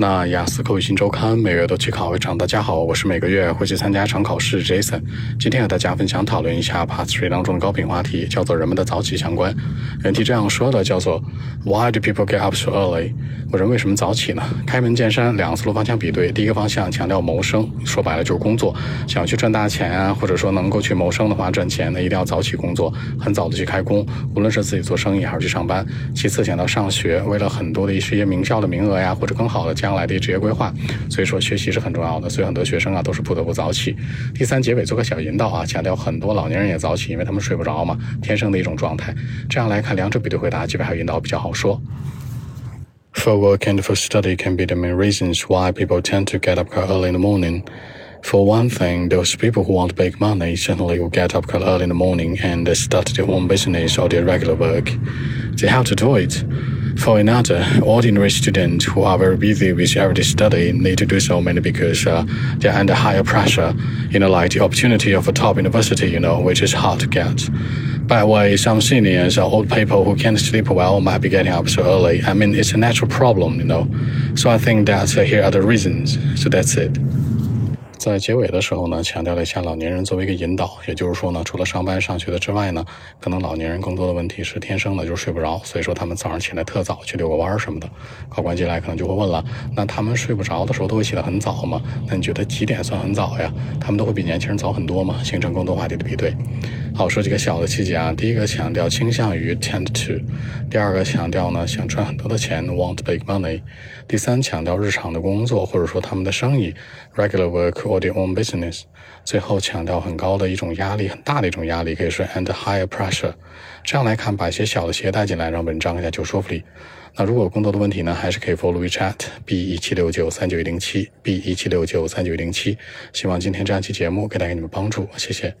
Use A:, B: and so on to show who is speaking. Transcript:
A: 那雅思口语新周刊每月都去考一场。大家好，我是每个月会去参加一场考试 Jason。今天和大家分享讨论一下 Part Three 当中的高频话题，叫做人们的早起相关。原题这样说的，叫做 Why do people get up so early？我人为什么早起呢？开门见山，两个思路方向比对。第一个方向强调谋生，说白了就是工作，想要去赚大钱啊，或者说能够去谋生的话，赚钱那一定要早起工作，很早的去开工，无论是自己做生意还是去上班。其次讲到上学，为了很多的一些名校的名额呀，或者更好的将来的职业规划，所以说学习是很重要的。所以很多学生啊都是不得不早起。第三结尾做个小引导啊，强调很多老年人也早起，因为他们睡不着嘛，天生的一种状态。这样来看两者比对回答，基本还有引导比较好说。For work and for study can be the main reasons why people tend to get up quite early in the morning. For one thing, those people who want big money certainly will get up quite early in the morning and start their own business or their regular work. They have to do it. For another, ordinary students who are very busy with everyday study need to do so mainly because uh, they're under higher pressure, you know, like the opportunity of a top university, you know, which is hard to get. By the way, some seniors or old people who can't sleep well might be getting up so early. I mean, it's a natural problem, you know. So I think that uh, here are the reasons. So that's it. 在结尾的时候呢，强调了一下老年人作为一个引导，也就是说呢，除了上班上学的之外呢，可能老年人更多的问题是天生的就是睡不着，所以说他们早上起来特早去遛个弯什么的。考官进来可能就会问了，那他们睡不着的时候都会起得很早吗？那你觉得几点算很早呀？他们都会比年轻人早很多吗？形成更多话题的比对。好，说几个小的细节啊，第一个强调倾向于 tend to，第二个强调呢想赚很多的钱 want big money，第三强调日常的工作或者说他们的生意 regular work。我的 own business。最后强调很高的一种压力，很大的一种压力，可以说 and higher pressure。这样来看，把一些小的鞋带进来，让文章更加有说服力。那如果有更多的问题呢，还是可以 follow WeChat B 一七六九三九一零七 B 一七六九三九一零七。希望今天这样期节目可以带给你们帮助，谢谢。